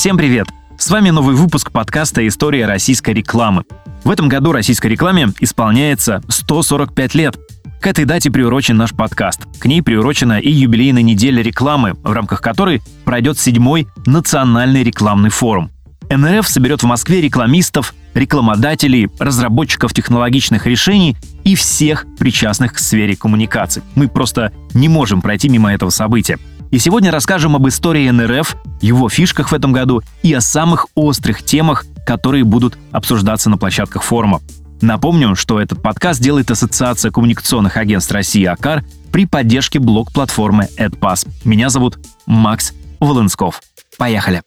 Всем привет! С вами новый выпуск подкаста «История российской рекламы». В этом году российской рекламе исполняется 145 лет. К этой дате приурочен наш подкаст. К ней приурочена и юбилейная неделя рекламы, в рамках которой пройдет седьмой национальный рекламный форум. НРФ соберет в Москве рекламистов, рекламодателей, разработчиков технологичных решений и всех причастных к сфере коммуникаций. Мы просто не можем пройти мимо этого события. И сегодня расскажем об истории НРФ, его фишках в этом году и о самых острых темах, которые будут обсуждаться на площадках форума. Напомню, что этот подкаст делает Ассоциация коммуникационных агентств России АКАР при поддержке блок-платформы AdPass. Меня зовут Макс Волынсков. Поехали!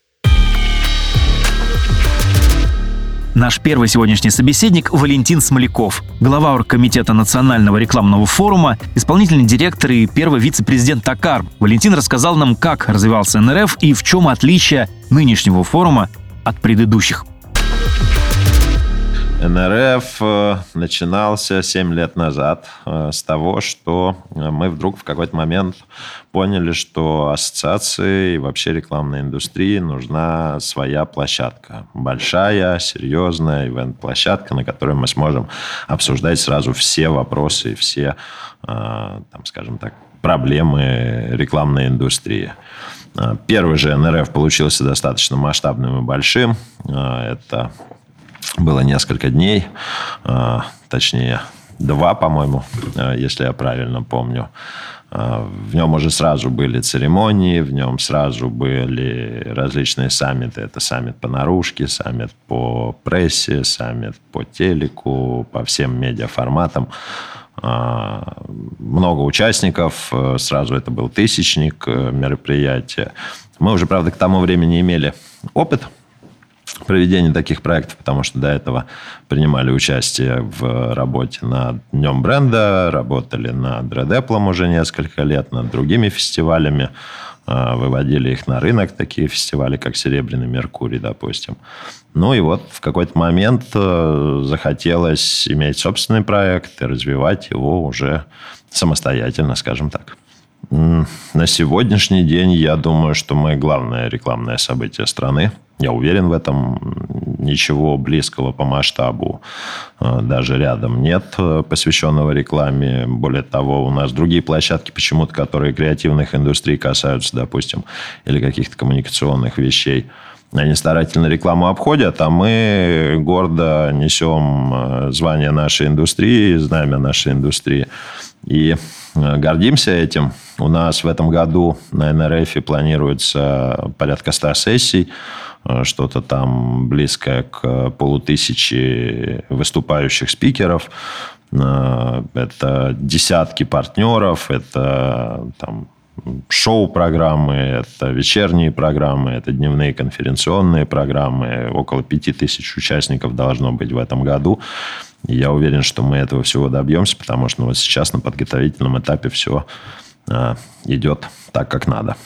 Наш первый сегодняшний собеседник Валентин Смоляков, глава оргкомитета Национального рекламного форума, исполнительный директор и первый вице-президент ТАКАР. Валентин рассказал нам, как развивался НРФ и в чем отличие нынешнего форума от предыдущих. НРФ э, начинался 7 лет назад э, с того, что э, мы вдруг в какой-то момент поняли, что ассоциации и вообще рекламной индустрии нужна своя площадка. Большая, серьезная ивент-площадка, на которой мы сможем обсуждать сразу все вопросы и все, там, скажем так, проблемы рекламной индустрии. Первый же НРФ получился достаточно масштабным и большим. Это было несколько дней, а, точнее, два, по-моему, а, если я правильно помню. А, в нем уже сразу были церемонии, в нем сразу были различные саммиты. Это саммит по наружке, саммит по прессе, саммит по телеку, по всем медиаформатам. Много участников, сразу это был тысячник э, мероприятия. Мы уже, правда, к тому времени имели опыт – проведения таких проектов, потому что до этого принимали участие в работе над Днем бренда, работали над Red Apple уже несколько лет, над другими фестивалями, а, выводили их на рынок, такие фестивали, как «Серебряный Меркурий», допустим. Ну и вот в какой-то момент э, захотелось иметь собственный проект и развивать его уже самостоятельно, скажем так. На сегодняшний день я думаю, что мы главное рекламное событие страны. Я уверен в этом. Ничего близкого по масштабу э, даже рядом нет, э, посвященного рекламе. Более того, у нас другие площадки почему-то, которые креативных индустрий касаются, допустим, или каких-то коммуникационных вещей. Они старательно рекламу обходят, а мы гордо несем э, звание нашей индустрии, знамя нашей индустрии. И гордимся этим. У нас в этом году на НРФ планируется порядка 100 сессий. Э, что-то там близкое к полутысячи выступающих спикеров. Э, это десятки партнеров, это там, шоу-программы, это вечерние программы, это дневные конференционные программы. Около пяти тысяч участников должно быть в этом году. Я уверен, что мы этого всего добьемся, потому что ну, вот сейчас на подготовительном этапе все э, идет так, как надо.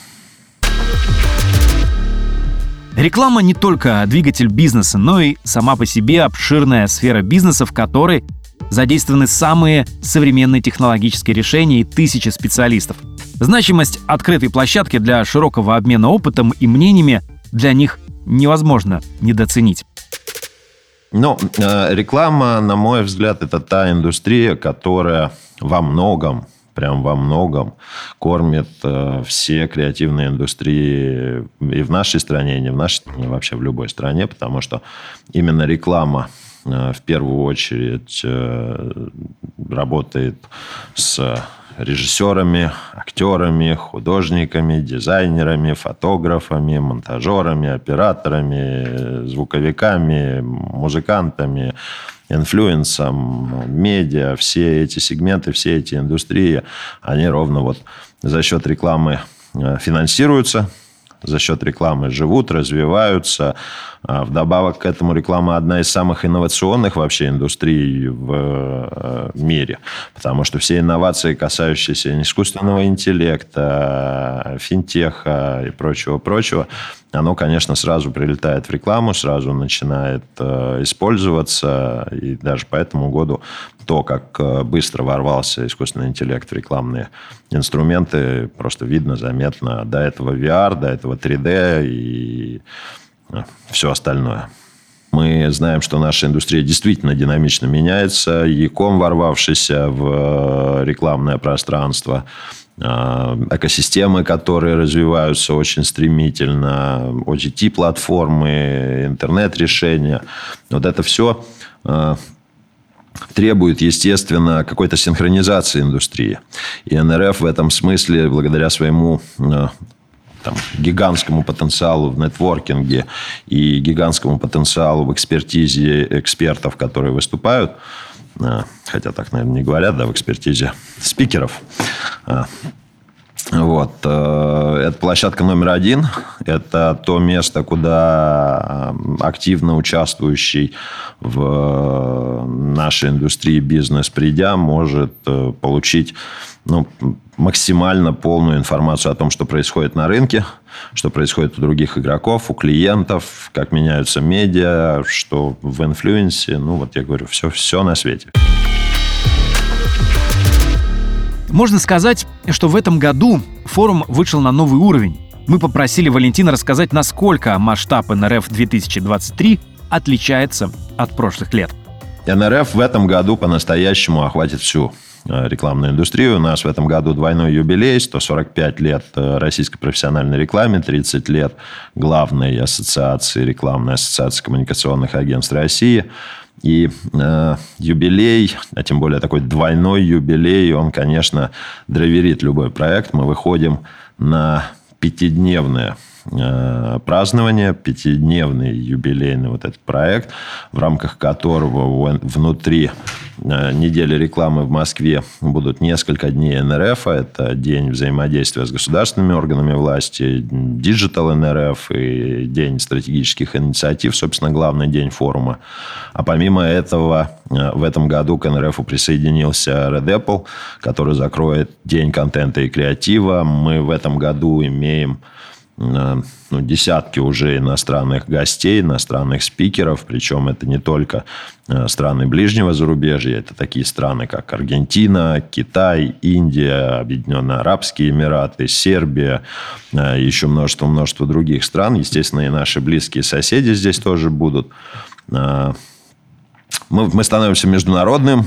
Реклама не только двигатель бизнеса, но и сама по себе обширная сфера бизнеса, в которой задействованы самые современные технологические решения и тысячи специалистов. Значимость открытой площадки для широкого обмена опытом и мнениями для них невозможно недооценить. Ну, э, реклама, на мой взгляд, это та индустрия, которая во многом прям во многом кормит э, все креативные индустрии и в нашей стране, и не в нашей вообще в любой стране, потому что именно реклама э, в первую очередь работает с режиссерами, актерами, художниками, дизайнерами, фотографами, монтажерами, операторами, звуковиками, музыкантами, инфлюенсом, медиа, все эти сегменты, все эти индустрии, они ровно вот за счет рекламы э, финансируются, за счет рекламы живут, развиваются. А вдобавок к этому реклама одна из самых инновационных вообще индустрий в э, мире, потому что все инновации, касающиеся искусственного интеллекта, финтеха и прочего-прочего, оно, конечно, сразу прилетает в рекламу, сразу начинает э, использоваться. И даже по этому году то, как э, быстро ворвался искусственный интеллект в рекламные инструменты, просто видно, заметно. До этого VR, до этого 3D и все остальное. Мы знаем, что наша индустрия действительно динамично меняется. Яком, ворвавшийся в рекламное пространство, экосистемы, которые развиваются очень стремительно, OTT-платформы, интернет-решения. Вот это все требует, естественно, какой-то синхронизации индустрии. И НРФ в этом смысле, благодаря своему э, там, гигантскому потенциалу в нетворкинге и гигантскому потенциалу в экспертизе экспертов, которые выступают, хотя так, наверное, не говорят, да, в экспертизе спикеров, э, вот. Это площадка номер один. Это то место, куда активно участвующий в нашей индустрии бизнес, придя, может э, получить ну, максимально полную информацию о том, что происходит на рынке, что происходит у других игроков, у клиентов, как меняются медиа, что в инфлюенсе. Ну, вот я говорю, все, все на свете. Можно сказать, что в этом году форум вышел на новый уровень. Мы попросили Валентина рассказать, насколько масштаб НРФ 2023 отличается от прошлых лет. НРФ в этом году по-настоящему охватит всю рекламную индустрию. У нас в этом году двойной юбилей, 145 лет э, российской профессиональной рекламе, 30 лет главной ассоциации, рекламной ассоциации коммуникационных агентств России. И э, юбилей, а тем более такой двойной юбилей, он, конечно, драйверит любой проект. Мы выходим на пятидневное Э, празднования, пятидневный юбилейный вот этот проект, в рамках которого внутри э, недели рекламы в Москве будут несколько дней НРФ. Это день взаимодействия с государственными органами власти, Digital НРФ и день стратегических инициатив, собственно, главный день форума. А помимо этого, э, в этом году к НРФ присоединился Red Apple, который закроет день контента и креатива. Мы в этом году имеем ну, десятки уже иностранных гостей, иностранных спикеров, причем это не только э, страны ближнего зарубежья, это такие страны, как Аргентина, Китай, Индия, Объединенные Арабские Эмираты, Сербия, э, еще множество-множество других стран. Естественно, и наши близкие соседи здесь тоже будут. Э, мы, мы становимся международным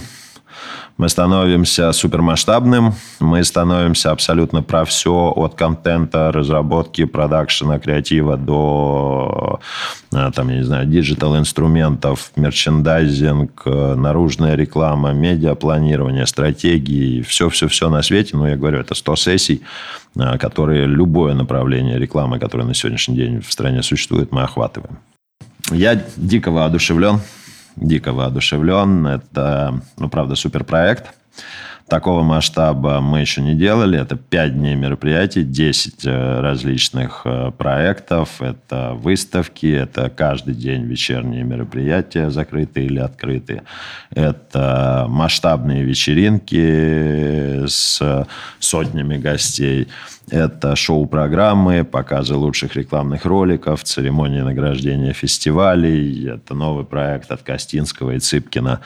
мы становимся супермасштабным, мы становимся абсолютно про все от контента, разработки, продакшена, креатива до, э, там, я не знаю, диджитал инструментов, мерчендайзинг, э, наружная реклама, медиапланирование, стратегии, все-все-все на свете. Ну, я говорю, это 100 сессий, э, которые любое направление рекламы, которое на сегодняшний день в стране существует, мы охватываем. Я дико воодушевлен дико воодушевлен. Это, ну, правда, суперпроект. Такого масштаба мы еще не делали. Это 5 дней мероприятий, 10 э, различных э, проектов. Это выставки, это каждый день вечерние мероприятия, закрытые или открытые. Это масштабные вечеринки с сотнями гостей. Это шоу-программы, показы лучших рекламных роликов, церемонии награждения фестивалей. Это новый проект от Костинского и Цыпкина.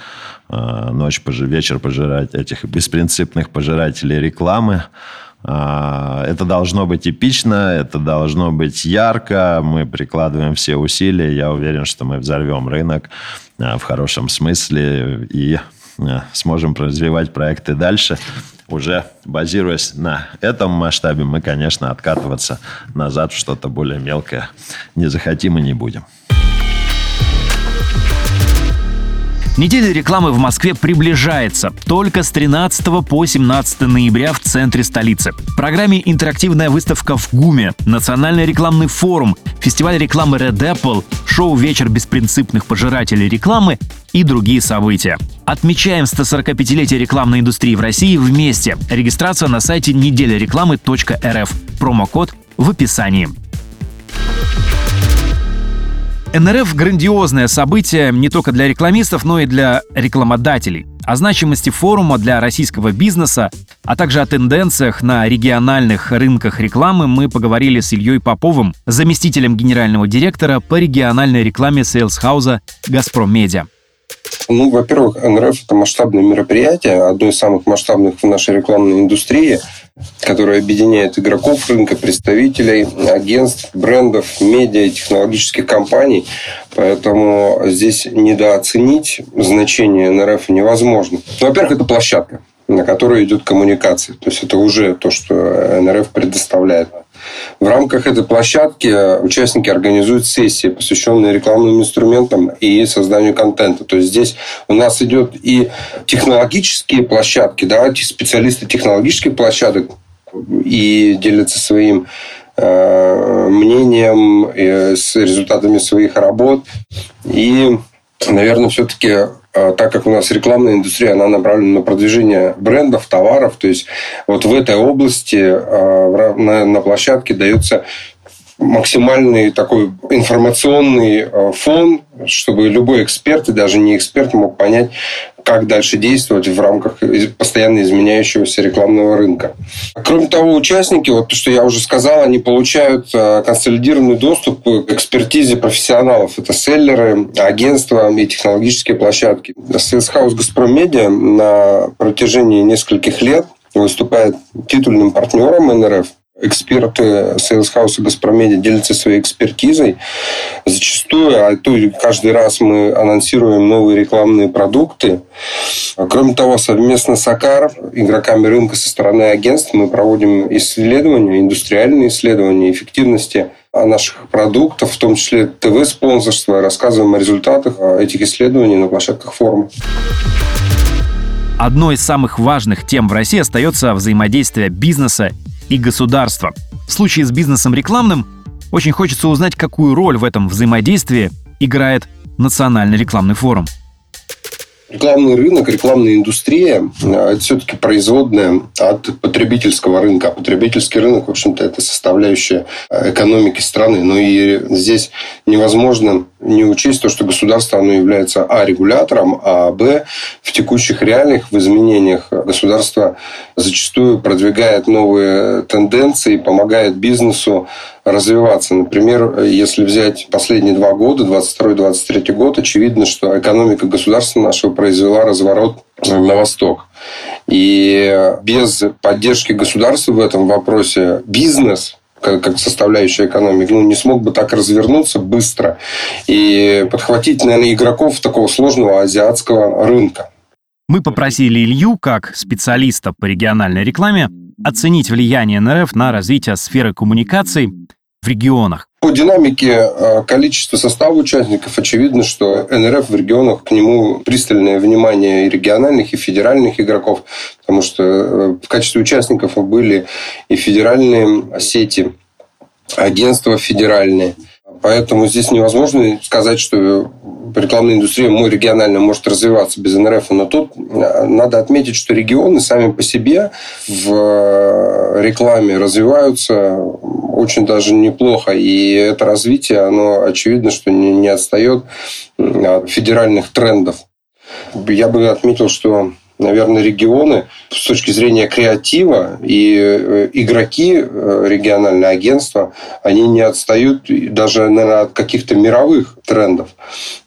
А, Ночь, вечер пожирать этих беспринципных пожирателей рекламы. А, это должно быть эпично, это должно быть ярко. Мы прикладываем все усилия. Я уверен, что мы взорвем рынок а, в хорошем смысле и сможем развивать проекты дальше уже базируясь на этом масштабе, мы, конечно, откатываться назад в что-то более мелкое не захотим и не будем. Неделя рекламы в Москве приближается. Только с 13 по 17 ноября в центре столицы. В программе интерактивная выставка в ГУМе, национальный рекламный форум, фестиваль рекламы Red Apple, шоу «Вечер беспринципных пожирателей рекламы» и другие события. Отмечаем 145-летие рекламной индустрии в России вместе. Регистрация на сайте неделярекламы.рф. Промокод в описании. НРФ – грандиозное событие не только для рекламистов, но и для рекламодателей. О значимости форума для российского бизнеса, а также о тенденциях на региональных рынках рекламы мы поговорили с Ильей Поповым, заместителем генерального директора по региональной рекламе сейлс-хауза «Газпром Медиа». Ну, во-первых, НРФ – это масштабное мероприятие, одно из самых масштабных в нашей рекламной индустрии, которое объединяет игроков рынка, представителей, агентств, брендов, медиа технологических компаний. Поэтому здесь недооценить значение НРФ невозможно. Во-первых, это площадка на которой идет коммуникация. То есть это уже то, что НРФ предоставляет. В рамках этой площадки участники организуют сессии, посвященные рекламным инструментам и созданию контента. То есть здесь у нас идет и технологические площадки, да, специалисты технологических площадок и делятся своим э, мнением э, с результатами своих работ. И, наверное, все-таки так как у нас рекламная индустрия, она направлена на продвижение брендов, товаров, то есть вот в этой области а, на площадке дается максимальный такой информационный а, фон, чтобы любой эксперт и даже не эксперт мог понять, как дальше действовать в рамках постоянно изменяющегося рекламного рынка. Кроме того, участники, вот то, что я уже сказал, они получают э, консолидированный доступ к экспертизе профессионалов. Это селлеры, агентства и технологические площадки. Sales House Газпром Медиа на протяжении нескольких лет выступает титульным партнером НРФ эксперты Sales House и Газпромеди делятся своей экспертизой. Зачастую, а то каждый раз мы анонсируем новые рекламные продукты. Кроме того, совместно с АКАР, игроками рынка со стороны агентств, мы проводим исследования, индустриальные исследования эффективности наших продуктов, в том числе ТВ-спонсорства, рассказываем о результатах этих исследований на площадках форума. Одной из самых важных тем в России остается взаимодействие бизнеса и государства. В случае с бизнесом рекламным очень хочется узнать, какую роль в этом взаимодействии играет Национальный рекламный форум. Рекламный рынок, рекламная индустрия – это все-таки производная от потребительского рынка. А потребительский рынок, в общем-то, это составляющая экономики страны. Но и здесь невозможно не учесть то, что государство оно является а. регулятором, а б. в текущих реальных в изменениях государство зачастую продвигает новые тенденции, помогает бизнесу развиваться. Например, если взять последние два года, 22-23 год, очевидно, что экономика государства нашего произвела разворот на восток. И без поддержки государства в этом вопросе бизнес как составляющая экономики, ну, не смог бы так развернуться быстро и подхватить, наверное, игроков такого сложного азиатского рынка. Мы попросили Илью, как специалиста по региональной рекламе, оценить влияние НРФ на развитие сферы коммуникаций в регионах. По динамике э, количества состава участников очевидно, что НРФ в регионах к нему пристальное внимание и региональных, и федеральных игроков, потому что э, в качестве участников были и федеральные сети, агентства федеральные. Поэтому здесь невозможно сказать, что рекламная индустрия мой региональная может развиваться без НРФ. Но тут э, надо отметить, что регионы сами по себе в рекламе развиваются очень даже неплохо. И это развитие, оно очевидно, что не, не отстает от федеральных трендов. Я бы отметил, что наверное, регионы с точки зрения креатива и э, игроки э, региональные агентства, они не отстают даже, наверное, от каких-то мировых трендов.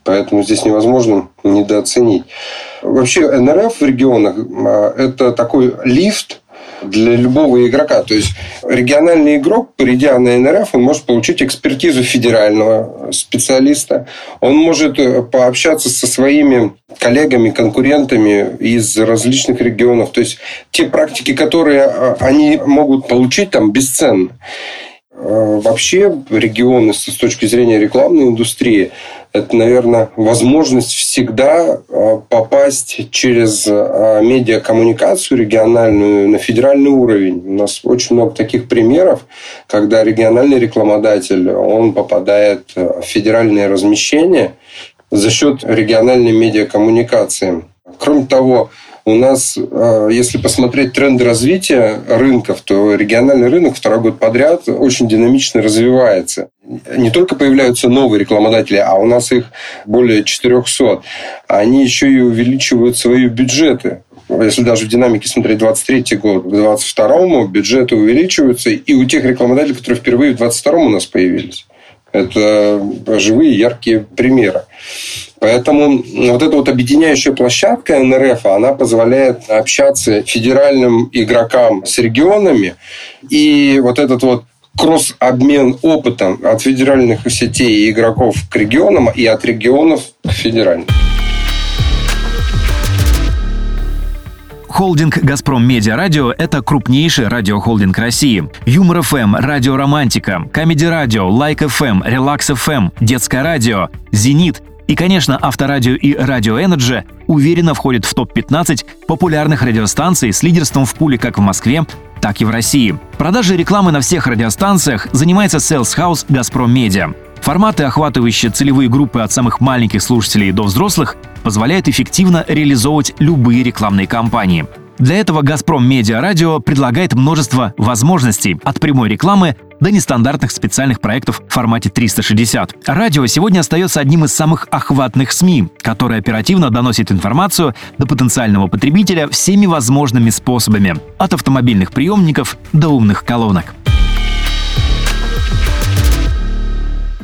Поэтому здесь невозможно недооценить. Вообще НРФ в регионах э, – это такой лифт для любого игрока. То есть региональный игрок, придя на НРФ, он может получить экспертизу федерального специалиста, он может э, пообщаться со своими коллегами, конкурентами из различных регионов. То есть те практики, которые э, они могут получить там бесценны. Э, вообще регионы с точки зрения рекламной индустрии это, наверное, возможность всегда э, попасть через э, медиакоммуникацию региональную на федеральный уровень. У нас очень много таких примеров, когда региональный рекламодатель, он попадает в федеральное размещение за счет региональной медиакоммуникации. Кроме того, у нас, э, если посмотреть тренды развития рынков, то региональный рынок второй год подряд очень динамично развивается. Не только появляются новые рекламодатели, а у нас их более 400. Они еще и увеличивают свои бюджеты. Если даже в динамике смотреть 23 год, к 22 бюджеты увеличиваются, и у тех рекламодателей, которые впервые в 22 у нас появились. Это живые яркие примеры. Поэтому вот эта вот объединяющая площадка НРФ, она позволяет общаться федеральным игрокам с регионами. И вот этот вот кросс-обмен опытом от федеральных сетей и игроков к регионам и от регионов к федеральным. Холдинг «Газпром Медиа Радио» — это крупнейший радиохолдинг России. Юмор FM, Радио Романтика, Comedy Radio, Like FM, Relax FM, Детское радио, Зенит и, конечно, Авторадио и Радио Energy уверенно входят в топ-15 популярных радиостанций с лидерством в пуле как в Москве, так и в России. Продажей рекламы на всех радиостанциях занимается Sales House «Газпром Медиа». Форматы, охватывающие целевые группы от самых маленьких слушателей до взрослых, позволяют эффективно реализовывать любые рекламные кампании. Для этого «Газпром Медиа Радио» предлагает множество возможностей от прямой рекламы до нестандартных специальных проектов в формате 360. Радио сегодня остается одним из самых охватных СМИ, который оперативно доносит информацию до потенциального потребителя всеми возможными способами, от автомобильных приемников до умных колонок.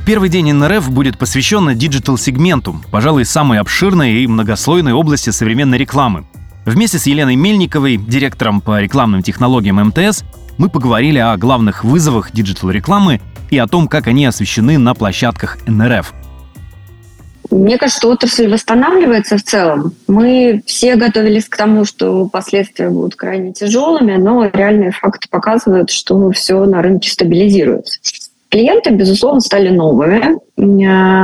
Первый день НРФ будет посвящен диджитал-сегменту, пожалуй, самой обширной и многослойной области современной рекламы. Вместе с Еленой Мельниковой, директором по рекламным технологиям МТС, мы поговорили о главных вызовах диджитал-рекламы и о том, как они освещены на площадках НРФ. Мне кажется, отрасль восстанавливается в целом. Мы все готовились к тому, что последствия будут крайне тяжелыми, но реальные факты показывают, что все на рынке стабилизируется. Клиенты, безусловно, стали новыми.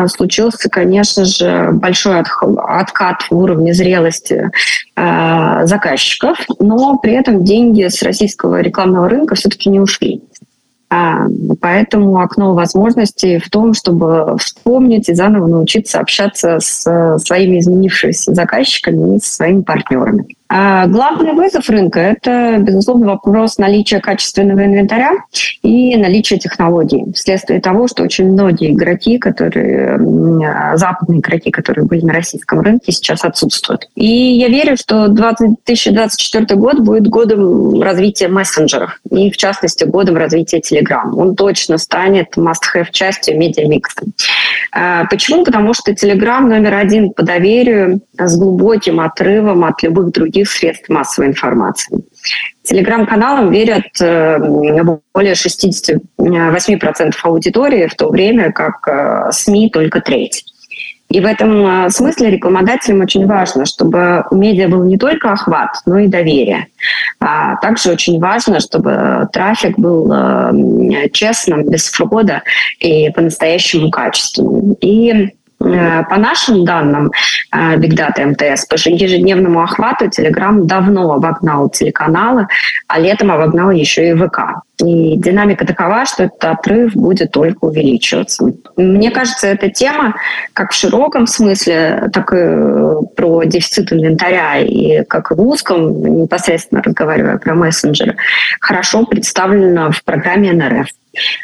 Случился, конечно же, большой откат в уровне зрелости э, заказчиков, но при этом деньги с российского рекламного рынка все-таки не ушли. А, поэтому окно возможностей в том, чтобы вспомнить и заново научиться общаться с своими изменившимися заказчиками и со своими партнерами. А главный вызов рынка – это, безусловно, вопрос наличия качественного инвентаря и наличия технологий. Вследствие того, что очень многие игроки, которые, западные игроки, которые были на российском рынке, сейчас отсутствуют. И я верю, что 2024 год будет годом развития мессенджеров и, в частности, годом развития Telegram. Он точно станет must-have частью медиамикса. А, почему? Потому что Telegram номер один по доверию с глубоким отрывом от любых других других средств массовой информации. Телеграм-каналам верят э, более 68% аудитории, в то время как э, СМИ только треть. И в этом э, смысле рекламодателям очень важно, чтобы у медиа был не только охват, но и доверие. А также очень важно, чтобы трафик был честным, без фрода и по-настоящему качественным. И Э, по нашим данным э, Big Data МТС, по ежедневному охвату Telegram давно обогнал телеканалы, а летом обогнал еще и ВК. И динамика такова, что этот отрыв будет только увеличиваться. Мне кажется, эта тема, как в широком смысле, так и про дефицит инвентаря, и как и в узком, непосредственно разговаривая про мессенджеры, хорошо представлена в программе НРФ.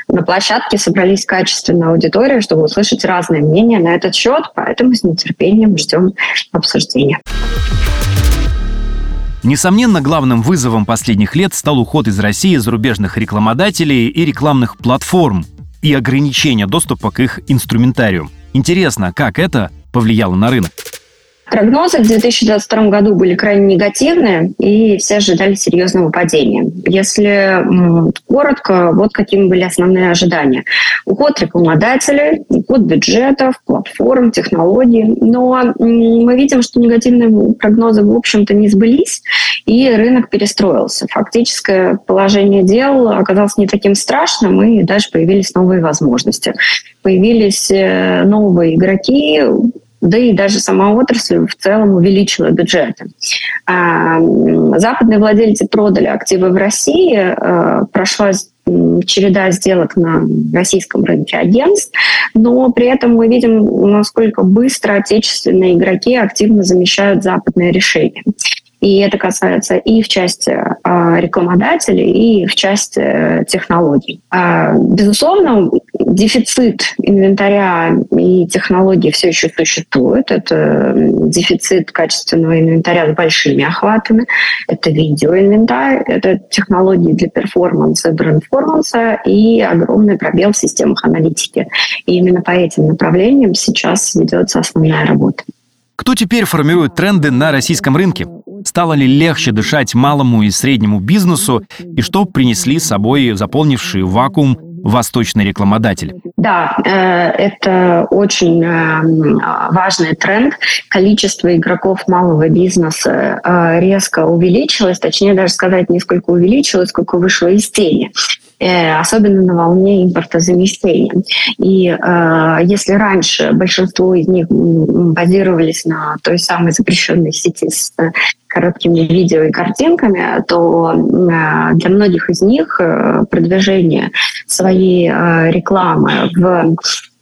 На площадке собрались качественная аудитория, чтобы услышать разные мнения на этот счет, поэтому с нетерпением ждем обсуждения. Несомненно, главным вызовом последних лет стал уход из России зарубежных рекламодателей и рекламных платформ и ограничение доступа к их инструментарию. Интересно, как это повлияло на рынок? Прогнозы в 2022 году были крайне негативные, и все ожидали серьезного падения. Если коротко, вот какими были основные ожидания. Уход рекламодателей, уход бюджетов, платформ, технологий. Но мы видим, что негативные прогнозы, в общем-то, не сбылись, и рынок перестроился. Фактическое положение дел оказалось не таким страшным, и даже появились новые возможности. Появились э, новые игроки, да и даже сама отрасль в целом увеличила бюджеты. А, западные владельцы продали активы в России, а, прошла череда сделок на российском рынке агентств, но при этом мы видим, насколько быстро отечественные игроки активно замещают западные решения. И это касается и в части а, рекламодателей, и в части э, технологий. А, безусловно, дефицит инвентаря и технологий все еще существует. Это дефицит качественного инвентаря с большими охватами, это видеоинвентарь, это технологии для перформанса, брендформанса и огромный пробел в системах аналитики. И именно по этим направлениям сейчас ведется основная работа. Кто теперь формирует тренды на российском рынке? Стало ли легче дышать малому и среднему бизнесу? И что принесли с собой заполнившие вакуум восточные рекламодатели? Да, э, это очень э, важный тренд. Количество игроков малого бизнеса э, резко увеличилось, точнее даже сказать, не сколько увеличилось, сколько вышло из тени. Э, особенно на волне импортозамещения. И э, если раньше большинство из них базировались на той самой запрещенной сети с короткими видео и картинками, то э, для многих из них э, продвижение своей рекламы в Э,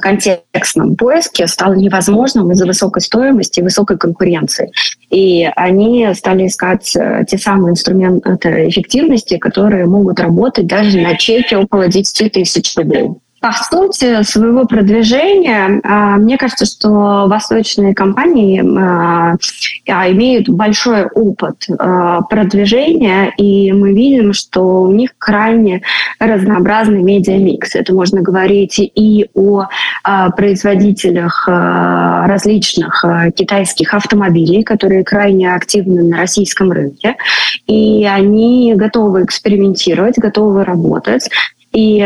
контекстном поиске стало невозможным из-за высокой стоимости и высокой конкуренции. И они стали искать э, те самые инструменты эффективности, которые могут работать даже на чеке около 10 тысяч рублей. По сути своего продвижения, а, мне кажется, что восточные компании а, а, имеют большой опыт продвижения, и мы видим, что у них крайне разнообразный медиамикс. Это можно говорить и о производителях различных китайских автомобилей, которые крайне активны на российском рынке, и они готовы экспериментировать, готовы работать и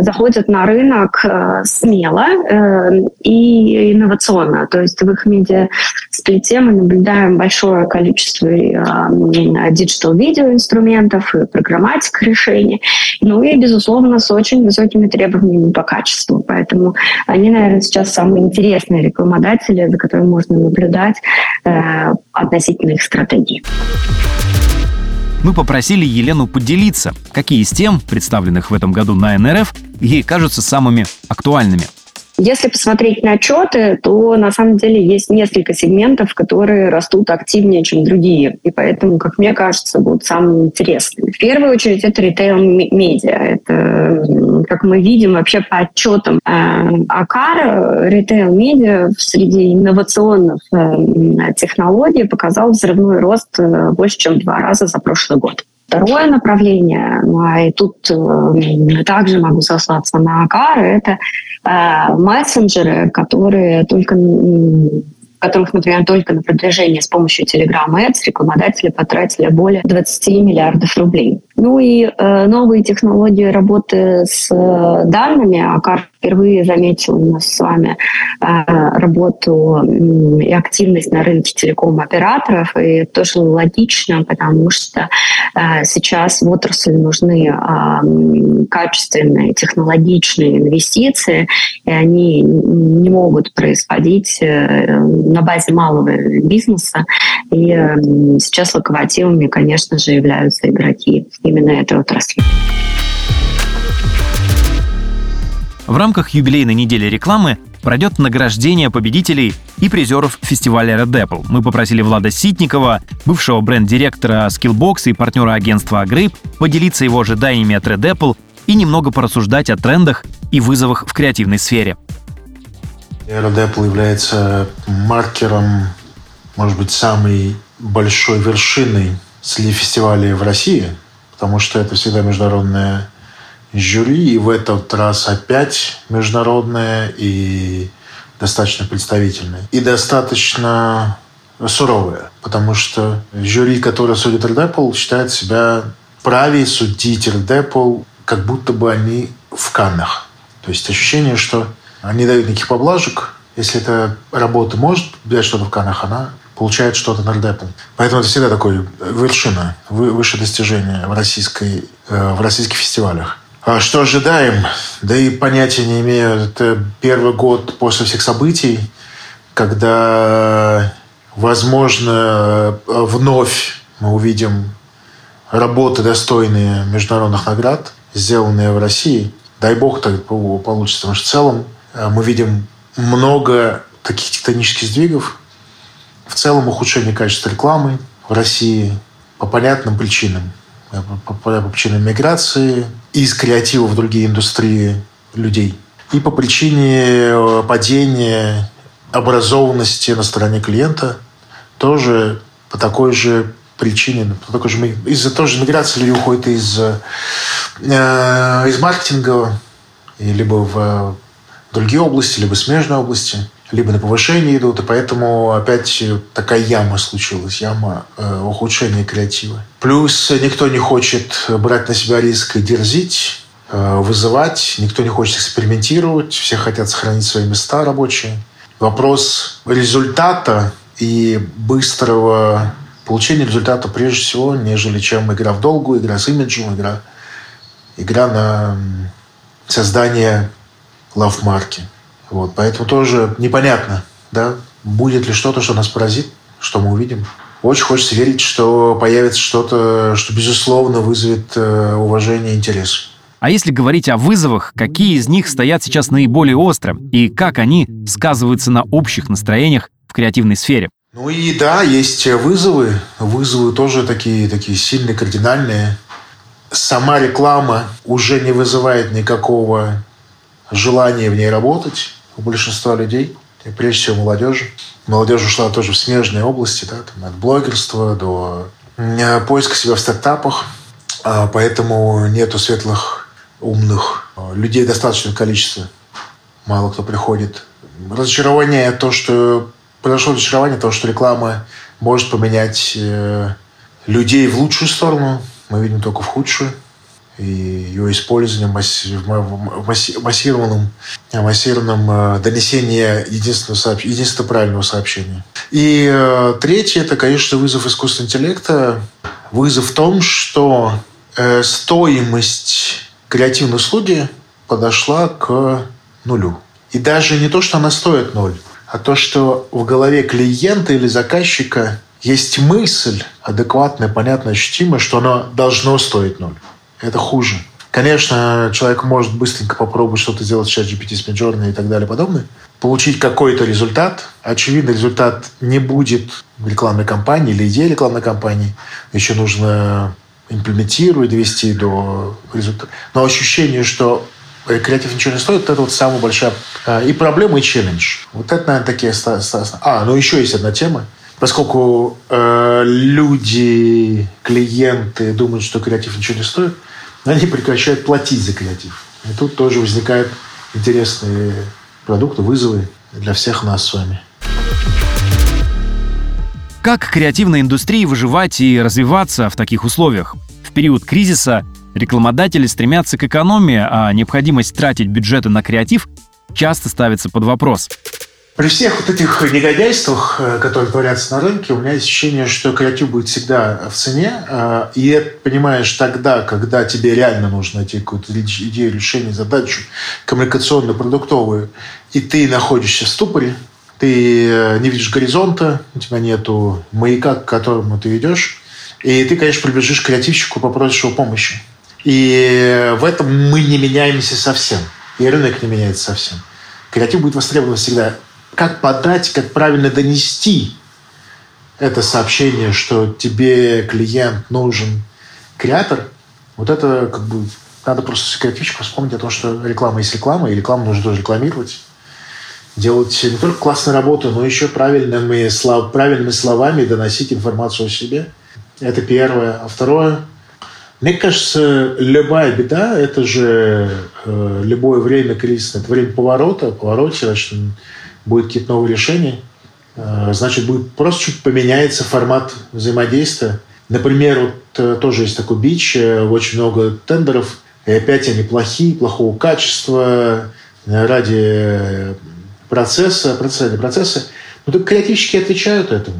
заходят на рынок э, смело э, и инновационно. То есть в их медиа-сплите мы наблюдаем большое количество э, диджитал-видео инструментов, и программатик решений, ну и, безусловно, с очень высокими требованиями по качеству. Поэтому они, наверное, сейчас самые интересные рекламодатели, за которыми можно наблюдать относительно их стратегии мы попросили Елену поделиться, какие из тем, представленных в этом году на НРФ, ей кажутся самыми актуальными. Если посмотреть на отчеты, то на самом деле есть несколько сегментов, которые растут активнее, чем другие. И поэтому, как мне кажется, будут самыми интересными. В первую очередь это ритейл-медиа. Это, как мы видим, вообще по отчетам э, АКАР, ритейл-медиа среди инновационных э, технологий показал взрывной рост э, больше, чем в два раза за прошлый год. Второе направление, ну, а и тут э, также могу сослаться на АКАР, это э, мессенджеры, которые только которых, например, только на продвижение с помощью Telegram Ads рекламодатели потратили более 20 миллиардов рублей. Ну и э, новые технологии работы с э, данными, АКАР впервые заметил у нас с вами э, работу э, и активность на рынке телеком-операторов, и это тоже логично, потому что э, сейчас в отрасль нужны э, качественные технологичные инвестиции, и они не могут происходить э, на базе малого бизнеса. И э, сейчас локомотивами, конечно же, являются игроки именно этой отрасли. В рамках юбилейной недели рекламы пройдет награждение победителей и призеров фестиваля Red Apple. Мы попросили Влада Ситникова, бывшего бренд-директора Skillbox и партнера агентства Agrip, поделиться его ожиданиями от Red Apple и немного порассуждать о трендах и вызовах в креативной сфере. Red Apple является маркером, может быть, самой большой вершиной фестиваля в России, потому что это всегда международное жюри, и в этот раз опять международное и достаточно представительное. И достаточно суровое, потому что жюри, которое судит Apple, считает себя праве судить Apple, как будто бы они в Каннах. То есть ощущение, что они дают никаких поблажек. Если эта работа может взять что-то в Канах, она получает что-то на Apple. Поэтому это всегда такое вершина, высшее достижение в, российской, э, в российских фестивалях. А что ожидаем? Да и понятия не имею. Это первый год после всех событий, когда, возможно, вновь мы увидим работы, достойные международных наград, сделанные в России. Дай бог так получится, потому что в целом Э, мы видим много таких тектонических сдвигов, в целом ухудшение качества рекламы в России по понятным причинам. По, по, по причинам миграции, из креатива в другие индустрии людей. И по причине э, падения образованности на стороне клиента тоже по такой же причине, по такой же, из-за той же миграции люди уходят из, э, из маркетинга либо в другие области, либо смежные области, либо на повышение идут, и поэтому опять такая яма случилась, яма э, ухудшения креатива. Плюс никто не хочет брать на себя риск и дерзить, э, вызывать, никто не хочет экспериментировать, все хотят сохранить свои места рабочие. Вопрос результата и быстрого получения результата прежде всего, нежели чем игра в долгу, игра с имиджем, игра, игра на создание лав-марки. Вот, поэтому тоже непонятно, да, будет ли что-то, что нас поразит, что мы увидим. Очень хочется верить, что появится что-то, что, безусловно, вызовет э, уважение и интерес. А если говорить о вызовах, какие из них стоят сейчас наиболее остро и как они сказываются на общих настроениях в креативной сфере? Ну и да, есть вызовы. Вызовы тоже такие, такие сильные, кардинальные. Сама реклама уже не вызывает никакого желания в ней работать у большинства людей, и прежде всего молодежи. Молодежь ушла тоже в смежные области, да, там, от блогерства до э, поиска себя в стартапах, а поэтому нету светлых, умных э, людей достаточное количество. Мало кто приходит. Разочарование то, что произошло разочарование того, что реклама может поменять э, людей в лучшую сторону. Мы видим только в худшую и ее использование в массированном, массированном э, донесении единственного, сообщ... единственного правильного сообщения. И э, третье – это, конечно, вызов искусственного интеллекта. Вызов в том, что э, стоимость креативной услуги подошла к нулю. И даже не то, что она стоит ноль, а то, что в голове клиента или заказчика есть мысль адекватная, понятная, ощутимая, что оно должно стоить ноль это хуже. Конечно, человек может быстренько попробовать что-то сделать в чат GPT с Midjourney и так далее подобное, получить какой-то результат. Очевидно, результат не будет рекламной кампании или идеи рекламной кампании. Еще нужно имплементировать, довести до результата. Но ощущение, что креатив ничего не стоит, это вот самая большая э, и проблема, и челлендж. Вот это, наверное, такие... А, ну еще есть одна тема. Поскольку э, люди, клиенты думают, что креатив ничего не стоит, они прекращают платить за креатив. И тут тоже возникают интересные продукты, вызовы для всех нас с вами. Как креативной индустрии выживать и развиваться в таких условиях? В период кризиса рекламодатели стремятся к экономии, а необходимость тратить бюджеты на креатив часто ставится под вопрос. При всех вот этих негодяйствах, э, которые творятся на рынке, у меня есть ощущение, что креатив будет всегда в цене. Э, и понимаешь тогда, когда тебе реально нужно найти какую-то идею решения, задачу коммуникационно-продуктовую, и ты находишься в ступоре, ты э, не видишь горизонта, у тебя нету маяка, к которому ты ведешь, и ты, конечно, прибежишь к креативщику, попросишь его помощи. И в этом мы не меняемся совсем. И рынок не меняется совсем. Креатив будет востребован всегда как подать, как правильно донести это сообщение, что тебе клиент нужен креатор, вот это как бы надо просто с креативщиком вспомнить о том, что реклама есть реклама, и рекламу нужно тоже рекламировать. Делать не только классную работу, но еще правильными, слов, правильными словами доносить информацию о себе. Это первое. А второе, мне кажется, любая беда – это же э, любое время кризиса, это время поворота, повороте, значит, будет какие-то новые решения, э, значит, будет просто чуть поменяется формат взаимодействия. Например, вот э, тоже есть такой бич, э, очень много тендеров, и опять они плохие, плохого качества, ради процесса, ради процесса. Но только креативщики отвечают этому.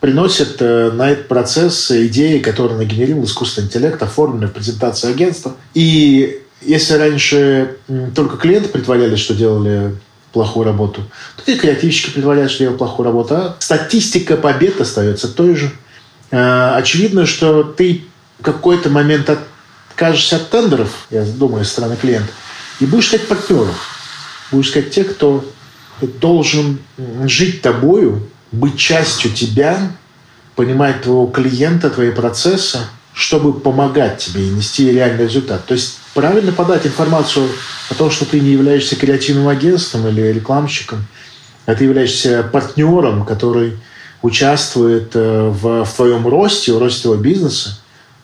Приносят на этот процесс идеи, которые нагенерил искусственный интеллект, оформленные в презентации агентства. И если раньше только клиенты притворялись, что делали плохую работу. Тут и креативщики притворяют, что делают плохую работу. А статистика побед остается той же. А, очевидно, что ты в какой-то момент откажешься от тендеров, я думаю, со стороны клиента, и будешь искать партнеров. Будешь искать тех, кто должен жить тобою, быть частью тебя, понимать твоего клиента, твои процессы, чтобы помогать тебе и нести реальный результат. То есть правильно подать информацию о том, что ты не являешься креативным агентством или рекламщиком, а ты являешься партнером, который участвует э, в, в твоем росте, в росте твоего бизнеса,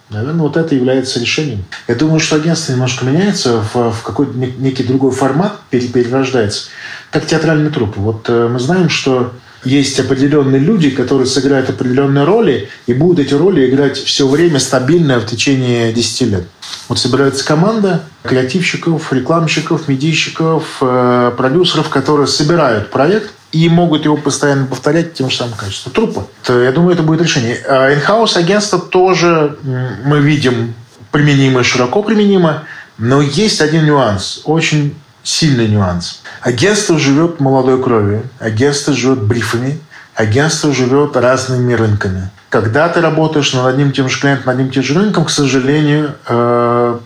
наверное, вот это является решением. Я думаю, что агентство немножко меняется, в, в какой-то некий другой формат перерождается, как театральный труп. Вот э, мы знаем, что есть определенные люди, которые сыграют определенные роли и будут эти роли играть все время стабильно в течение 10 лет. Вот собирается команда креативщиков, рекламщиков, медийщиков, э, продюсеров, которые собирают проект и могут его постоянно повторять тем же самым качеством. Трупа. То, я думаю, это будет решение. Инхаус агентство тоже мы видим применимо, широко применимо, но есть один нюанс, очень сильный нюанс. Агентство живет молодой кровью, агентство живет брифами, агентство живет разными рынками. Когда ты работаешь над одним тем же клиентом, над одним тем же рынком, к сожалению, э,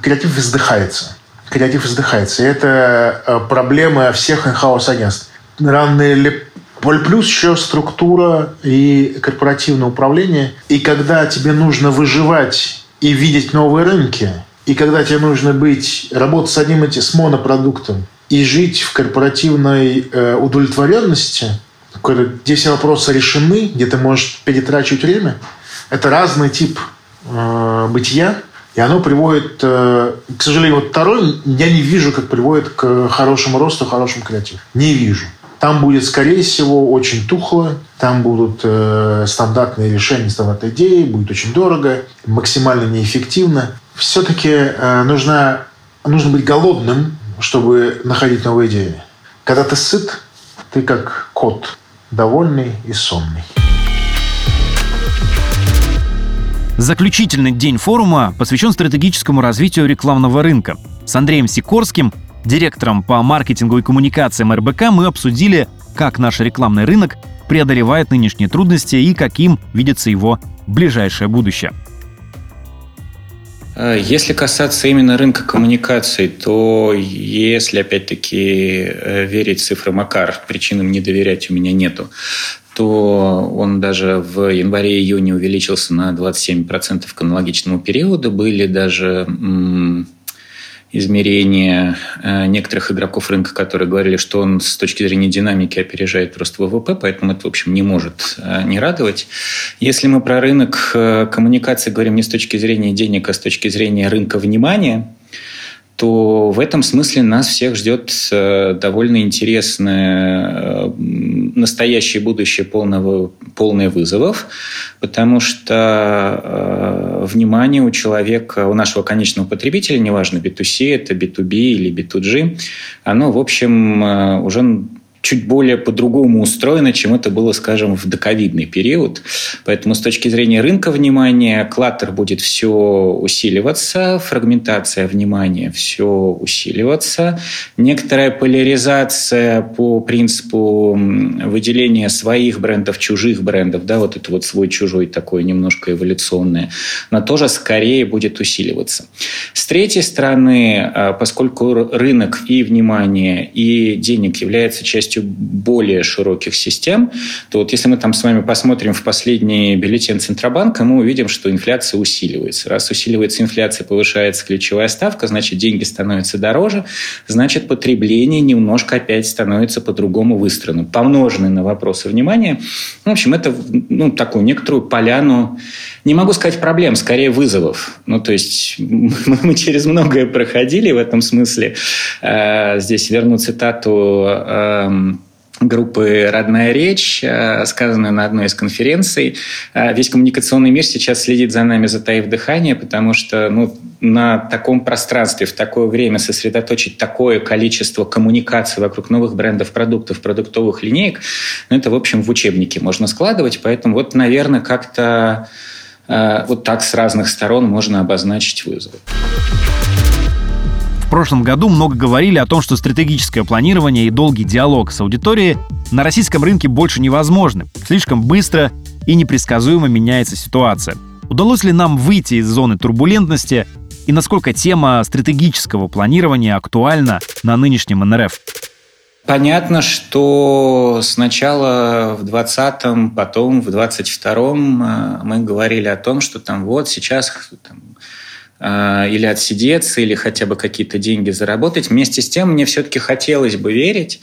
креатив издыхается. Креатив издыхается. И это э, проблема всех инхаус агентств рано или Плюс еще структура и корпоративное управление. И когда тебе нужно выживать и видеть новые рынки, и когда тебе нужно быть, работать с одним этим, с монопродуктом, и жить в корпоративной э, удовлетворенности, где все вопросы решены, где ты можешь перетрачивать время, это разный тип э, бытия, и оно приводит, э, к сожалению, вот второй я не вижу, как приводит к хорошему росту, хорошему креативу. Не вижу. Там будет, скорее всего, очень тухло, там будут э, стандартные решения, стандартные идеи, будет очень дорого, максимально неэффективно. Все-таки э, нужно, нужно быть голодным, чтобы находить новые идеи. Когда ты сыт, ты как кот, довольный и сонный. Заключительный день форума посвящен стратегическому развитию рекламного рынка. С Андреем Сикорским директором по маркетингу и коммуникациям РБК мы обсудили, как наш рекламный рынок преодолевает нынешние трудности и каким видится его ближайшее будущее. Э, если касаться именно рынка коммуникаций, то если, опять-таки, э, верить цифрам Макар, причинам не доверять у меня нету, то он даже в январе-июне увеличился на 27% к аналогичному периоду. Были даже измерения э, некоторых игроков рынка, которые говорили, что он с точки зрения динамики опережает просто ВВП, поэтому это, в общем, не может э, не радовать. Если мы про рынок э, коммуникации говорим не с точки зрения денег, а с точки зрения рынка внимания, то в этом смысле нас всех ждет довольно интересное настоящее будущее полного, полное вызовов, потому что э, внимание у человека, у нашего конечного потребителя, неважно, B2C, это B2B или B2G, оно, в общем, э, уже чуть более по-другому устроено, чем это было, скажем, в доковидный период. Поэтому с точки зрения рынка внимания клаттер будет все усиливаться, фрагментация внимания все усиливаться, некоторая поляризация по принципу выделения своих брендов, чужих брендов, да, вот это вот свой-чужой такое немножко эволюционное, но тоже скорее будет усиливаться. С третьей стороны, а, поскольку рынок и внимание, и денег является частью частью более широких систем, то вот если мы там с вами посмотрим в последний бюллетень Центробанка, мы увидим, что инфляция усиливается. Раз усиливается инфляция, повышается ключевая ставка, значит, деньги становятся дороже, значит, потребление немножко опять становится по-другому выстроено. Помноженное на вопросы внимания. В общем, это ну, такую некоторую поляну, не могу сказать проблем, скорее вызовов. Ну, то есть мы через многое проходили в этом смысле. Э, здесь верну цитату эм, группы «Родная речь», э, сказанная на одной из конференций. Э, весь коммуникационный мир сейчас следит за нами, затаив дыхание, потому что ну, на таком пространстве, в такое время сосредоточить такое количество коммуникаций вокруг новых брендов, продуктов, продуктовых линеек, ну, это, в общем, в учебнике можно складывать. Поэтому вот, наверное, как-то э, вот так с разных сторон можно обозначить вызов прошлом году много говорили о том, что стратегическое планирование и долгий диалог с аудиторией на российском рынке больше невозможны. Слишком быстро и непредсказуемо меняется ситуация. Удалось ли нам выйти из зоны турбулентности и насколько тема стратегического планирования актуальна на нынешнем НРФ? Понятно, что сначала в 20-м, потом в 22-м э, мы говорили о том, что там вот сейчас там, или отсидеться, или хотя бы какие-то деньги заработать. Вместе с тем мне все-таки хотелось бы верить,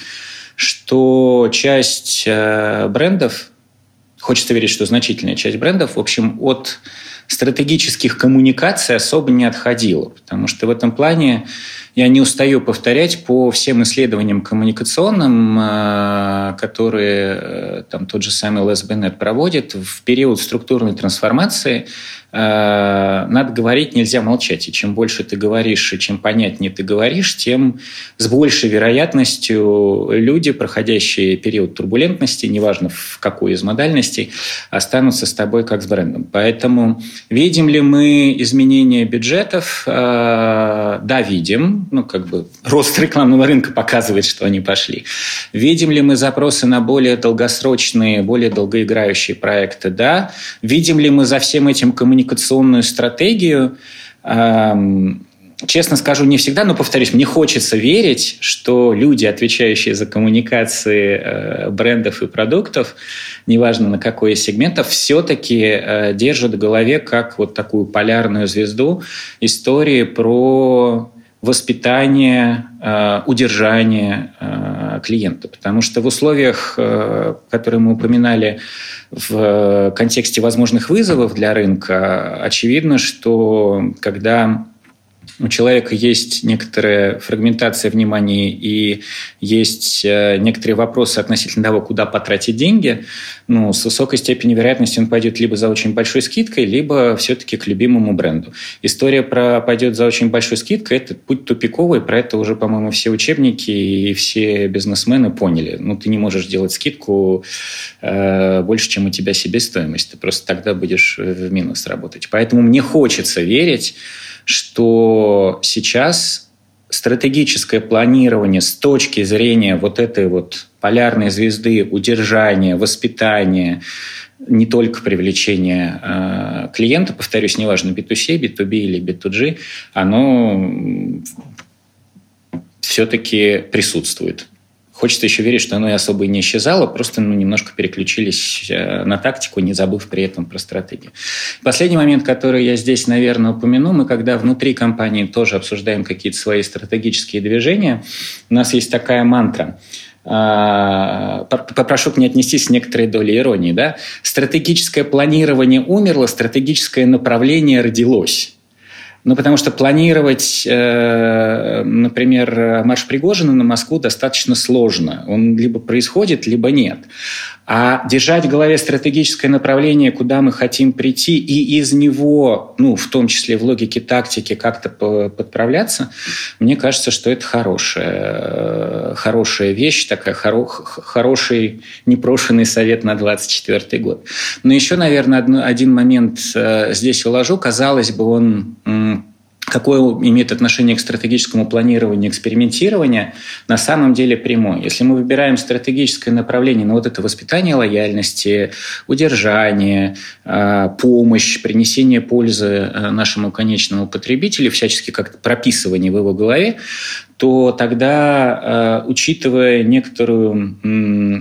что часть э, брендов, хочется верить, что значительная часть брендов, в общем, от стратегических коммуникаций особо не отходила, потому что в этом плане я не устаю повторять по всем исследованиям коммуникационным, э, которые э, там тот же самый Лес Беннет проводит, в период структурной трансформации э, надо говорить, нельзя молчать. И чем больше ты говоришь, и чем понятнее ты говоришь, тем с большей вероятностью люди, проходящие период турбулентности, неважно в какой из модальностей, останутся с тобой как с брендом. Поэтому видим ли мы изменения бюджетов? Да, видим ну, как бы рост рекламного рынка показывает, что они пошли. Видим ли мы запросы на более долгосрочные, более долгоиграющие проекты? Да. Видим ли мы за всем этим коммуникационную стратегию? Честно скажу, не всегда, но, повторюсь, мне хочется верить, что люди, отвечающие за коммуникации э, брендов и продуктов, неважно на какой из сегментов, все-таки э, держат в голове как вот такую полярную звезду истории про воспитание, э, удержание э, клиента. Потому что в условиях, э, которые мы упоминали в контексте возможных вызовов для рынка, очевидно, что когда у человека есть некоторая фрагментация внимания и есть э, некоторые вопросы относительно того, куда потратить деньги, ну, с высокой степенью вероятности он пойдет либо за очень большой скидкой, либо все-таки к любимому бренду. История про пойдет за очень большой скидкой – это путь тупиковый, про это уже, по-моему, все учебники и все бизнесмены поняли. Ну, ты не можешь делать скидку э, больше, чем у тебя себестоимость. Ты просто тогда будешь в минус работать. Поэтому мне хочется верить, что сейчас стратегическое планирование с точки зрения вот этой вот полярной звезды, удержания, воспитания, не только привлечения э, клиента, повторюсь, неважно, B2C, B2B или B2G, оно все-таки присутствует. Хочется еще верить, что оно и особо не исчезало, просто ну, немножко переключились э, на тактику, не забыв при этом про стратегию. Последний момент, который я здесь, наверное, упомяну, мы когда внутри компании тоже обсуждаем какие-то свои стратегические движения, у нас есть такая мантра а, попрошу к ней отнестись с некоторой долей иронии, да, стратегическое планирование умерло, стратегическое направление родилось. Ну, потому что планировать, э, например, марш Пригожина на Москву достаточно сложно. Он либо происходит, либо нет. А держать в голове стратегическое направление, куда мы хотим прийти, и из него, ну, в том числе в логике тактики, как-то подправляться, мне кажется, что это хорошая, хорошая вещь, такая хоро, хороший непрошенный совет на 24 год. Но еще, наверное, один момент э, здесь уложу. Казалось бы, он какое имеет отношение к стратегическому планированию, экспериментирования, на самом деле прямой. Если мы выбираем стратегическое направление на вот это воспитание лояльности, удержание, а, помощь, принесение пользы а, нашему конечному потребителю, всячески как прописывание в его голове, то тогда, э, учитывая некоторую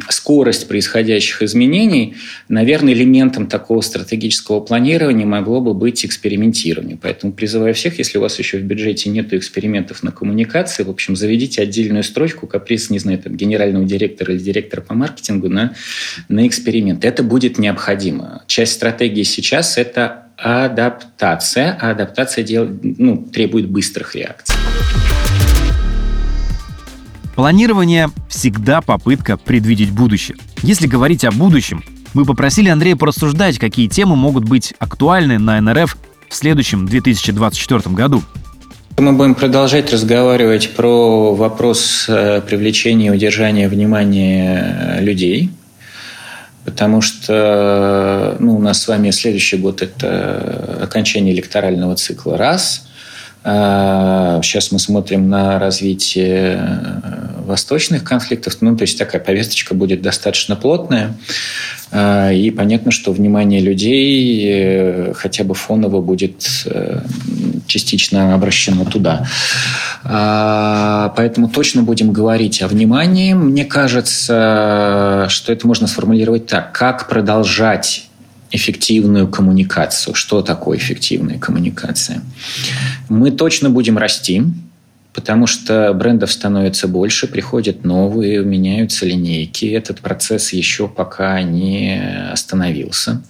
скорость происходящих изменений, наверное, элементом такого стратегического планирования могло бы быть экспериментирование. Поэтому призываю всех, если у вас еще в бюджете нет экспериментов на коммуникации, в общем, заведите отдельную строчку, каприз, не знаю, там, генерального директора или директора по маркетингу на, на эксперимент. Это будет необходимо. Часть стратегии сейчас – это адаптация, а адаптация дел, ну, требует быстрых реакций. Планирование – всегда попытка предвидеть будущее. Если говорить о будущем, мы попросили Андрея порассуждать, какие темы могут быть актуальны на НРФ в следующем 2024 году. Мы будем продолжать разговаривать про вопрос э, привлечения и удержания внимания э, людей, потому что ну, у нас с вами следующий год – это окончание электорального цикла – раз – Сейчас мы смотрим на развитие э, восточных конфликтов. Ну, то есть такая повесточка будет достаточно плотная. И понятно, что внимание людей э, хотя бы фоново будет э, частично обращено туда. А, поэтому точно будем говорить о внимании. Мне кажется, что это можно сформулировать так. Как продолжать эффективную коммуникацию. Что такое эффективная коммуникация? Мы точно будем расти, потому что брендов становится больше, приходят новые, меняются линейки. Этот процесс еще пока не остановился.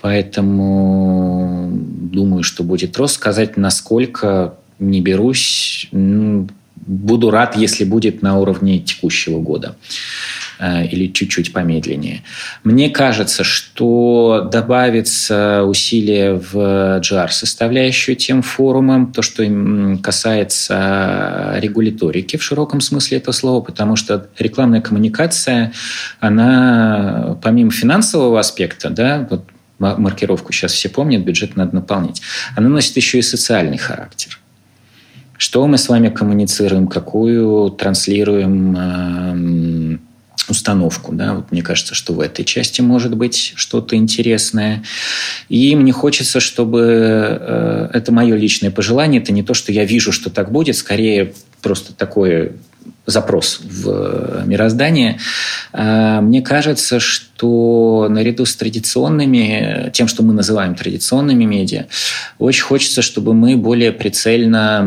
Поэтому думаю, что будет рост. Сказать, насколько не берусь, буду рад, если будет на уровне текущего года. Э, или чуть-чуть помедленнее. Мне кажется, что добавится усилие в GR составляющую тем форумом, то, что касается регуляторики в широком смысле этого слова, потому что рекламная коммуникация, она помимо финансового аспекта, да, вот маркировку сейчас все помнят, бюджет надо наполнять, она носит еще и социальный характер. Что мы с вами коммуницируем, какую транслируем эм, установку. Да? Вот мне кажется, что в этой части может быть что-то интересное. И мне хочется, чтобы э, это мое личное пожелание, это не то, что я вижу, что так будет, скорее просто такой запрос в мироздание. Э, мне кажется, что наряду с традиционными, тем, что мы называем традиционными медиа, очень хочется, чтобы мы более прицельно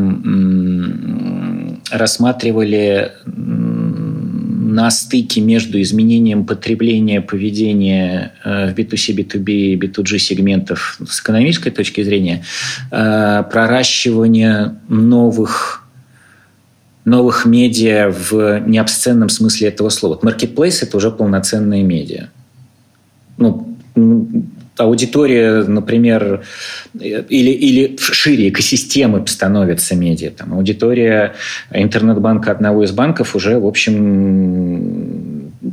рассматривали на стыке между изменением потребления, поведения э, в B2C, B2B и B2G сегментов с экономической точки зрения, э, проращивание новых новых медиа в необсценном смысле этого слова. Marketplace – это уже полноценные медиа. Ну, аудитория, например, или, или шире экосистемы становятся медиа. Там, аудитория интернет-банка одного из банков уже, в общем,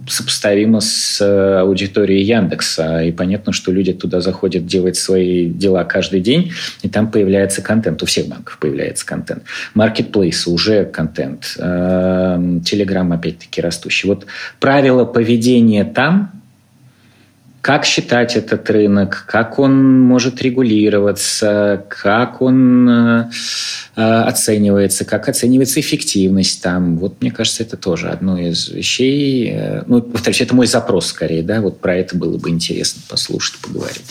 сопоставима с аудиторией Яндекса. И понятно, что люди туда заходят делать свои дела каждый день, и там появляется контент. У всех банков появляется контент. Marketplace уже контент. Телеграм, опять-таки, растущий. Вот правила поведения там – как считать этот рынок, как он может регулироваться, как он э, э, оценивается, как оценивается эффективность там. Вот мне кажется, это тоже одно из вещей. Э, ну, повторюсь, это мой запрос скорее, да, вот про это было бы интересно послушать, поговорить.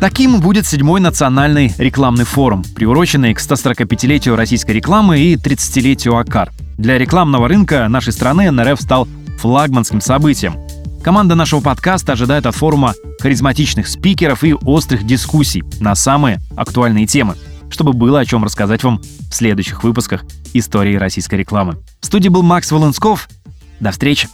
Таким будет седьмой национальный рекламный форум, приуроченный к 145-летию российской рекламы и 30-летию АКАР. Для рекламного рынка нашей страны НРФ стал флагманским событием. Команда нашего подкаста ожидает от форума харизматичных спикеров и острых дискуссий на самые актуальные темы, чтобы было о чем рассказать вам в следующих выпусках истории российской рекламы. В студии был Макс Волынсков. До встречи!